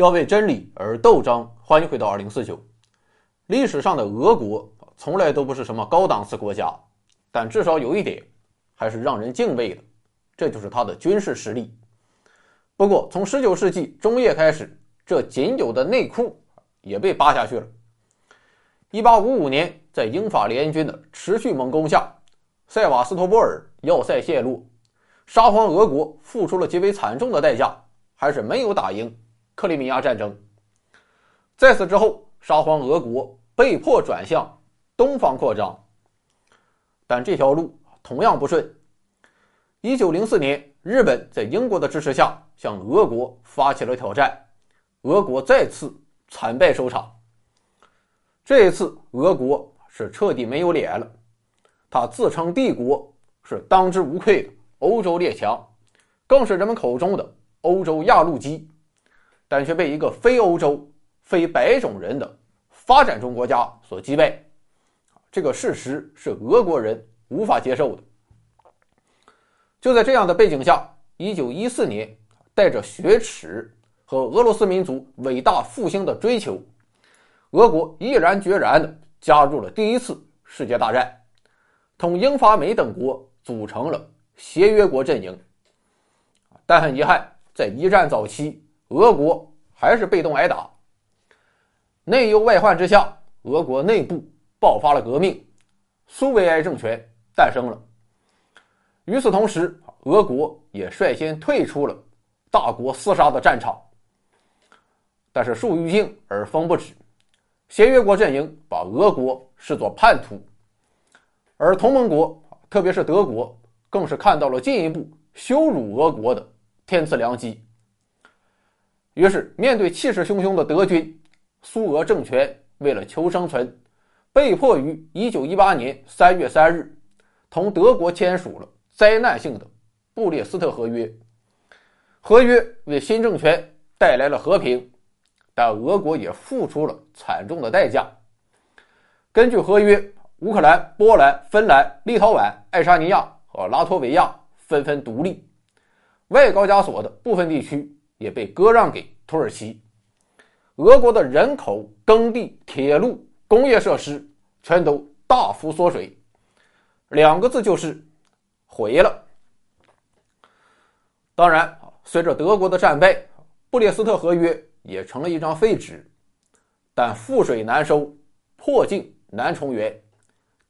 要为真理而斗争。欢迎回到二零四九。历史上的俄国从来都不是什么高档次国家，但至少有一点还是让人敬畏的，这就是它的军事实力。不过，从十九世纪中叶开始，这仅有的内裤也被扒下去了。一八五五年，在英法联军的持续猛攻下，塞瓦斯托波尔要塞陷落，沙皇俄国付出了极为惨重的代价，还是没有打赢克里米亚战争。在此之后，沙皇俄国被迫转向东方扩张，但这条路同样不顺。一九零四年，日本在英国的支持下向俄国发起了挑战，俄国再次惨败收场。这一次，俄国是彻底没有脸了。他自称帝国，是当之无愧的欧洲列强，更是人们口中的欧洲压路机，但却被一个非欧洲。非白种人的发展中国家所击败，这个事实是俄国人无法接受的。就在这样的背景下，一九一四年，带着雪耻和俄罗斯民族伟大复兴的追求，俄国毅然决然地加入了第一次世界大战，同英法美等国组成了协约国阵营。但很遗憾，在一战早期，俄国还是被动挨打。内忧外患之下，俄国内部爆发了革命，苏维埃政权诞生了。与此同时，俄国也率先退出了大国厮杀的战场。但是树欲静而风不止，协约国阵营把俄国视作叛徒，而同盟国，特别是德国，更是看到了进一步羞辱俄国的天赐良机。于是，面对气势汹汹的德军。苏俄政权为了求生存，被迫于1918年3月3日同德国签署了灾难性的布列斯特合约。合约为新政权带来了和平，但俄国也付出了惨重的代价。根据合约，乌克兰、波兰、芬兰、立陶宛、爱沙尼亚和拉脱维亚纷纷独立，外高加索的部分地区也被割让给土耳其。俄国的人口、耕地、铁路、工业设施全都大幅缩水，两个字就是毁了。当然，随着德国的战败，布列斯特合约也成了一张废纸。但覆水难收，破镜难重圆，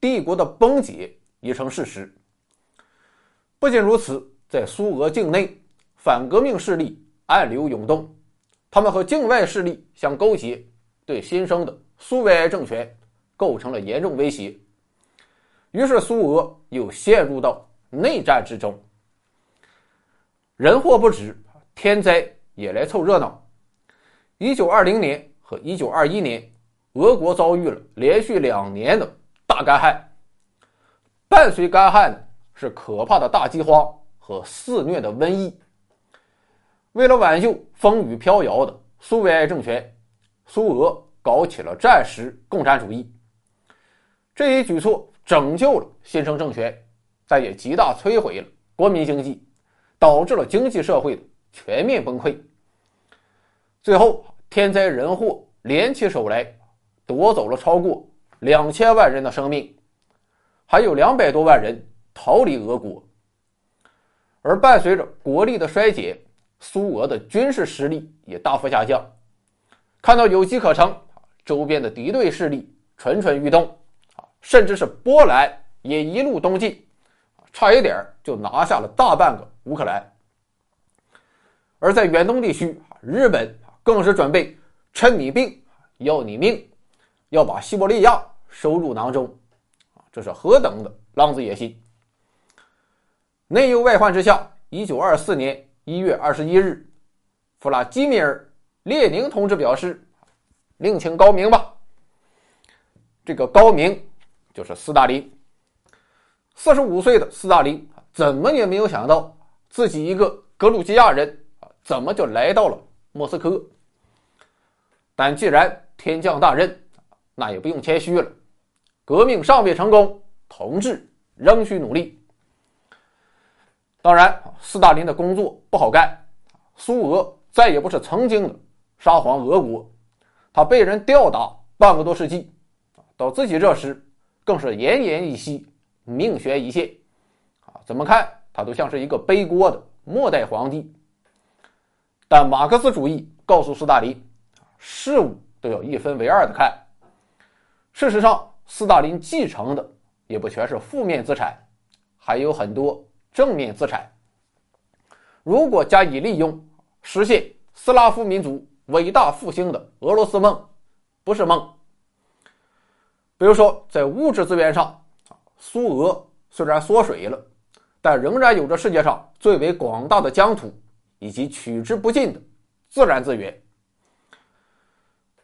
帝国的崩解已成事实。不仅如此，在苏俄境内，反革命势力暗流涌动。他们和境外势力相勾结，对新生的苏维埃政权构成了严重威胁。于是，苏俄又陷入到内战之中。人祸不止，天灾也来凑热闹。一九二零年和一九二一年，俄国遭遇了连续两年的大干旱，伴随干旱的是可怕的大饥荒和肆虐的瘟疫。为了挽救风雨飘摇的苏维埃政权，苏俄搞起了战时共产主义。这一举措拯救了新生政权，但也极大摧毁了国民经济，导致了经济社会的全面崩溃。最后，天灾人祸联起手来，夺走了超过两千万人的生命，还有两百多万人逃离俄国。而伴随着国力的衰减，苏俄的军事实力也大幅下降，看到有机可乘，周边的敌对势力蠢蠢欲动，啊，甚至是波兰也一路东进，差一点就拿下了大半个乌克兰。而在远东地区，日本更是准备趁你病要你命，要把西伯利亚收入囊中，啊，这是何等的浪子野心！内忧外患之下，一九二四年。一月二十一日，弗拉基米尔·列宁同志表示：“另请高明吧。”这个高明就是斯大林。四十五岁的斯大林怎么也没有想到，自己一个格鲁吉亚人啊，怎么就来到了莫斯科？但既然天降大任，那也不用谦虚了。革命尚未成功，同志仍需努力。当然，斯大林的工作不好干，苏俄再也不是曾经的沙皇俄国，他被人吊打半个多世纪，到自己这时更是奄奄一息，命悬一线，啊，怎么看他都像是一个背锅的末代皇帝。但马克思主义告诉斯大林，事物都要一分为二的看。事实上，斯大林继承的也不全是负面资产，还有很多正面资产。如果加以利用，实现斯拉夫民族伟大复兴的俄罗斯梦，不是梦。比如说，在物质资源上，苏俄虽然缩水了，但仍然有着世界上最为广大的疆土以及取之不尽的自然资源。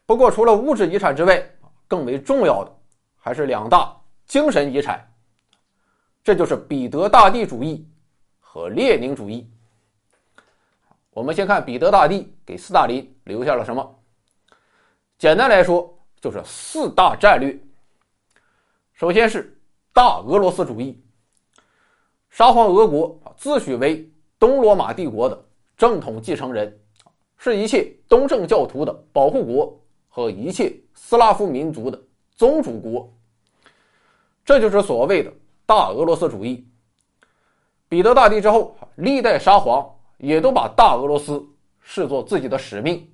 不过，除了物质遗产之外，更为重要的还是两大精神遗产，这就是彼得大帝主义和列宁主义。我们先看彼得大帝给斯大林留下了什么。简单来说，就是四大战略。首先是大俄罗斯主义。沙皇俄国自诩为东罗马帝国的正统继承人，是一切东正教徒的保护国和一切斯拉夫民族的宗主国。这就是所谓的大俄罗斯主义。彼得大帝之后，历代沙皇。也都把大俄罗斯视作自己的使命，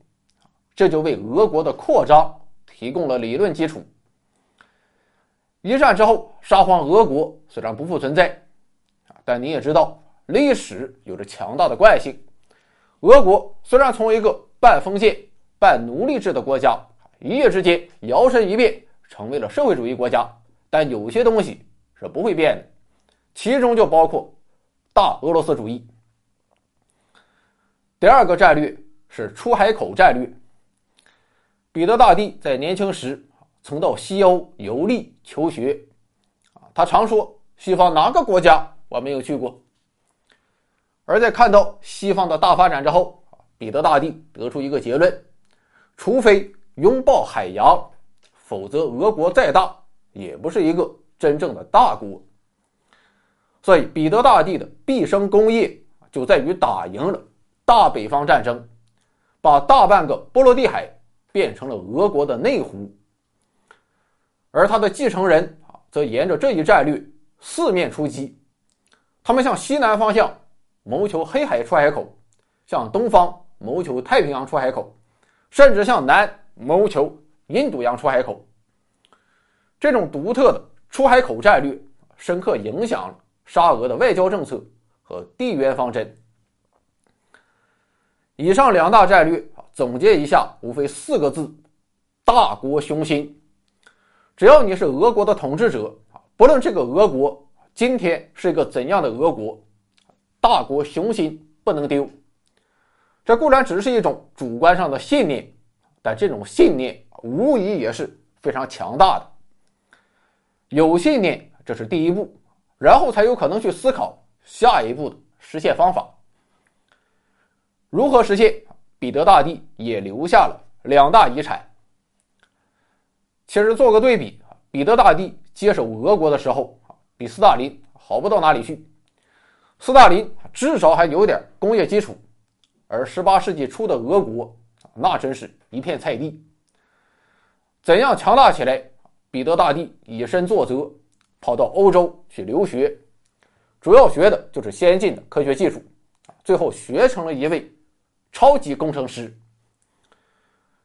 这就为俄国的扩张提供了理论基础。一战之后，沙皇俄国虽然不复存在，但你也知道，历史有着强大的惯性。俄国虽然从一个半封建、半奴隶制的国家，一夜之间摇身一变成为了社会主义国家，但有些东西是不会变的，其中就包括大俄罗斯主义。第二个战略是出海口战略。彼得大帝在年轻时曾到西欧游历求学，啊，他常说西方哪个国家我没有去过。而在看到西方的大发展之后，彼得大帝得出一个结论：除非拥抱海洋，否则俄国再大也不是一个真正的大国。所以，彼得大帝的毕生功业就在于打赢了。大北方战争，把大半个波罗的海变成了俄国的内湖，而他的继承人啊，则沿着这一战略四面出击。他们向西南方向谋求黑海出海口，向东方谋求太平洋出海口，甚至向南谋求印度洋出海口。这种独特的出海口战略，深刻影响沙俄的外交政策和地缘方针。以上两大战略啊，总结一下，无非四个字：大国雄心。只要你是俄国的统治者，不论这个俄国今天是一个怎样的俄国，大国雄心不能丢。这固然只是一种主观上的信念，但这种信念无疑也是非常强大的。有信念，这是第一步，然后才有可能去思考下一步的实现方法。如何实现？彼得大帝也留下了两大遗产。其实做个对比，彼得大帝接手俄国的时候比斯大林好不到哪里去。斯大林至少还有点工业基础，而18世纪初的俄国那真是一片菜地。怎样强大起来？彼得大帝以身作则，跑到欧洲去留学，主要学的就是先进的科学技术，最后学成了一位。超级工程师。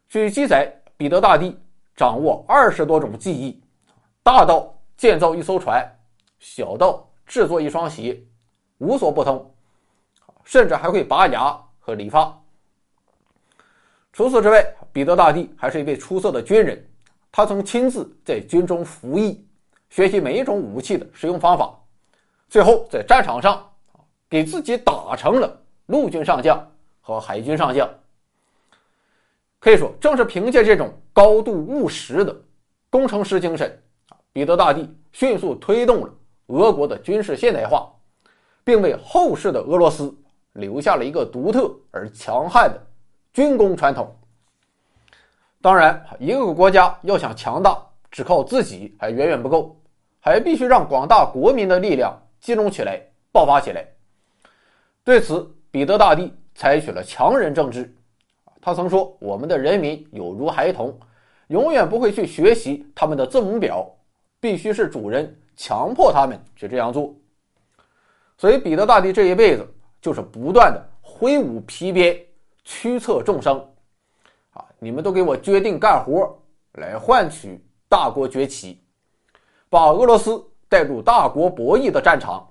据记载，彼得大帝掌握二十多种技艺，大到建造一艘船，小到制作一双鞋，无所不通，甚至还会拔牙和理发。除此之外，彼得大帝还是一位出色的军人，他曾亲自在军中服役，学习每一种武器的使用方法，最后在战场上给自己打成了陆军上将。和海军上将，可以说，正是凭借这种高度务实的工程师精神，彼得大帝迅速推动了俄国的军事现代化，并为后世的俄罗斯留下了一个独特而强悍的军工传统。当然，一个国家要想强大，只靠自己还远远不够，还必须让广大国民的力量集中起来、爆发起来。对此，彼得大帝。采取了强人政治，他曾说：“我们的人民有如孩童，永远不会去学习他们的字母表，必须是主人强迫他们去这样做。”所以，彼得大帝这一辈子就是不断的挥舞皮鞭，驱策众生。你们都给我决定干活，来换取大国崛起，把俄罗斯带入大国博弈的战场。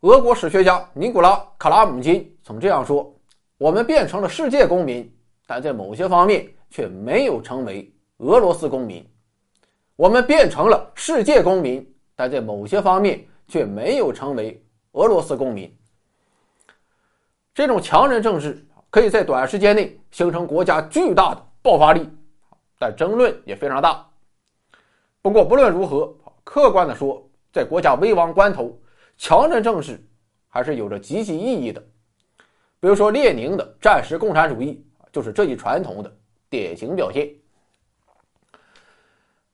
俄国史学家尼古拉·卡拉姆金曾这样说。我们变成了世界公民，但在某些方面却没有成为俄罗斯公民。我们变成了世界公民，但在某些方面却没有成为俄罗斯公民。这种强人政治可以在短时间内形成国家巨大的爆发力，但争论也非常大。不过不论如何，客观的说，在国家危亡关头，强人政治还是有着积极意义的。比如说，列宁的战时共产主义就是这一传统的典型表现。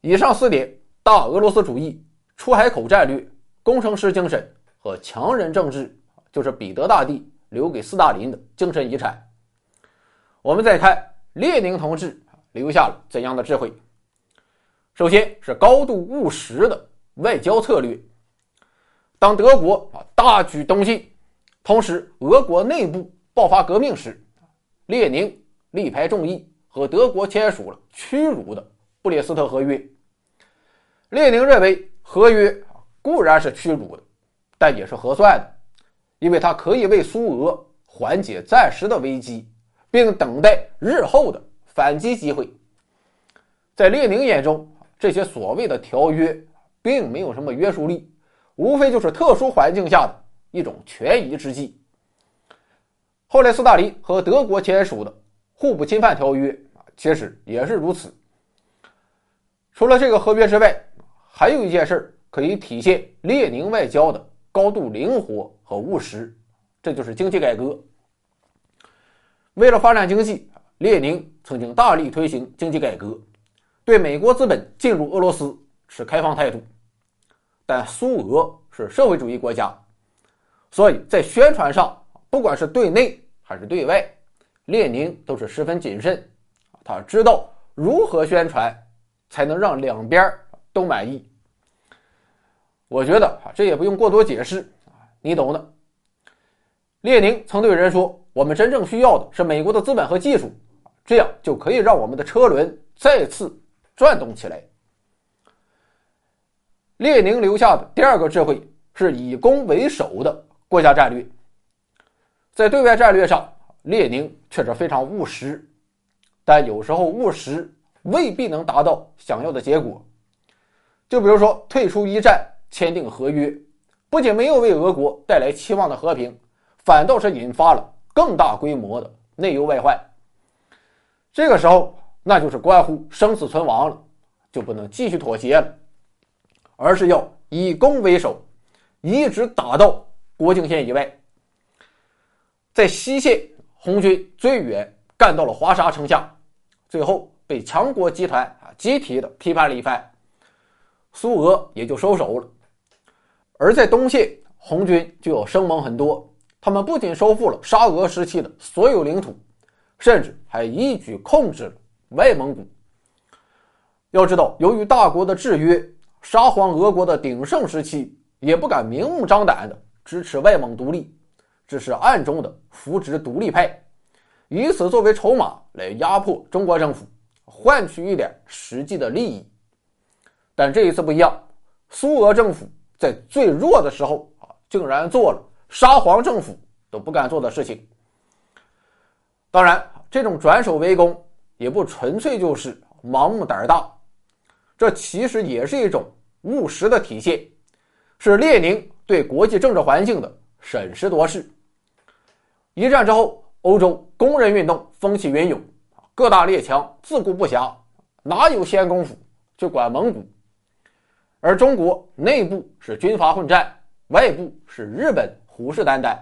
以上四点：大俄罗斯主义、出海口战略、工程师精神和强人政治，就是彼得大帝留给斯大林的精神遗产。我们再看列宁同志留下了怎样的智慧？首先是高度务实的外交策略。当德国啊大举东进，同时俄国内部。爆发革命时，列宁力排众议，和德国签署了屈辱的布列斯特合约。列宁认为，合约固然是屈辱的，但也是合算的，因为它可以为苏俄缓解暂时的危机，并等待日后的反击机会。在列宁眼中，这些所谓的条约并没有什么约束力，无非就是特殊环境下的一种权宜之计。后来，斯大林和德国签署的互不侵犯条约，其实也是如此。除了这个合约之外，还有一件事可以体现列宁外交的高度灵活和务实，这就是经济改革。为了发展经济，列宁曾经大力推行经济改革，对美国资本进入俄罗斯持开放态度。但苏俄是社会主义国家，所以在宣传上。不管是对内还是对外，列宁都是十分谨慎，他知道如何宣传才能让两边都满意。我觉得啊，这也不用过多解释，你懂的。列宁曾对人说：“我们真正需要的是美国的资本和技术，这样就可以让我们的车轮再次转动起来。”列宁留下的第二个智慧是以攻为守的国家战略。在对外战略上，列宁确实非常务实，但有时候务实未必能达到想要的结果。就比如说退出一战、签订合约，不仅没有为俄国带来期望的和平，反倒是引发了更大规模的内忧外患。这个时候，那就是关乎生死存亡了，就不能继续妥协了，而是要以攻为守，一直打到国境线以外。在西线，红军最远干到了华沙城下，最后被强国集团啊集体的批判了一番，苏俄也就收手了。而在东线，红军就要生猛很多，他们不仅收复了沙俄时期的所有领土，甚至还一举控制了外蒙古。要知道，由于大国的制约，沙皇俄国的鼎盛时期也不敢明目张胆的支持外蒙独立。只是暗中的扶植独立派，以此作为筹码来压迫中国政府，换取一点实际的利益。但这一次不一样，苏俄政府在最弱的时候啊，竟然做了沙皇政府都不敢做的事情。当然，这种转守为攻也不纯粹就是盲目胆大，这其实也是一种务实的体现，是列宁对国际政治环境的审时度势。一战之后，欧洲工人运动风起云涌，各大列强自顾不暇，哪有闲工夫去管蒙古？而中国内部是军阀混战，外部是日本虎视眈眈。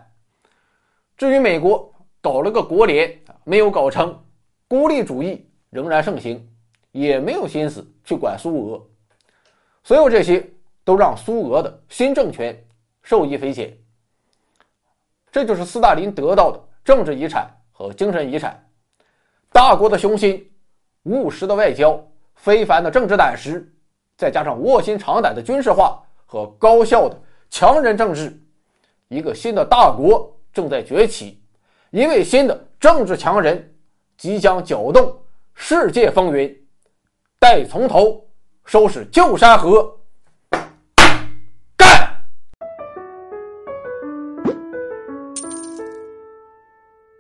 至于美国，搞了个国联没有搞成，孤立主义仍然盛行，也没有心思去管苏俄。所有这些都让苏俄的新政权受益匪浅。这就是斯大林得到的政治遗产和精神遗产。大国的雄心、务实的外交、非凡的政治胆识，再加上卧薪尝胆的军事化和高效的强人政治，一个新的大国正在崛起，一位新的政治强人即将搅动世界风云。待从头收拾旧山河。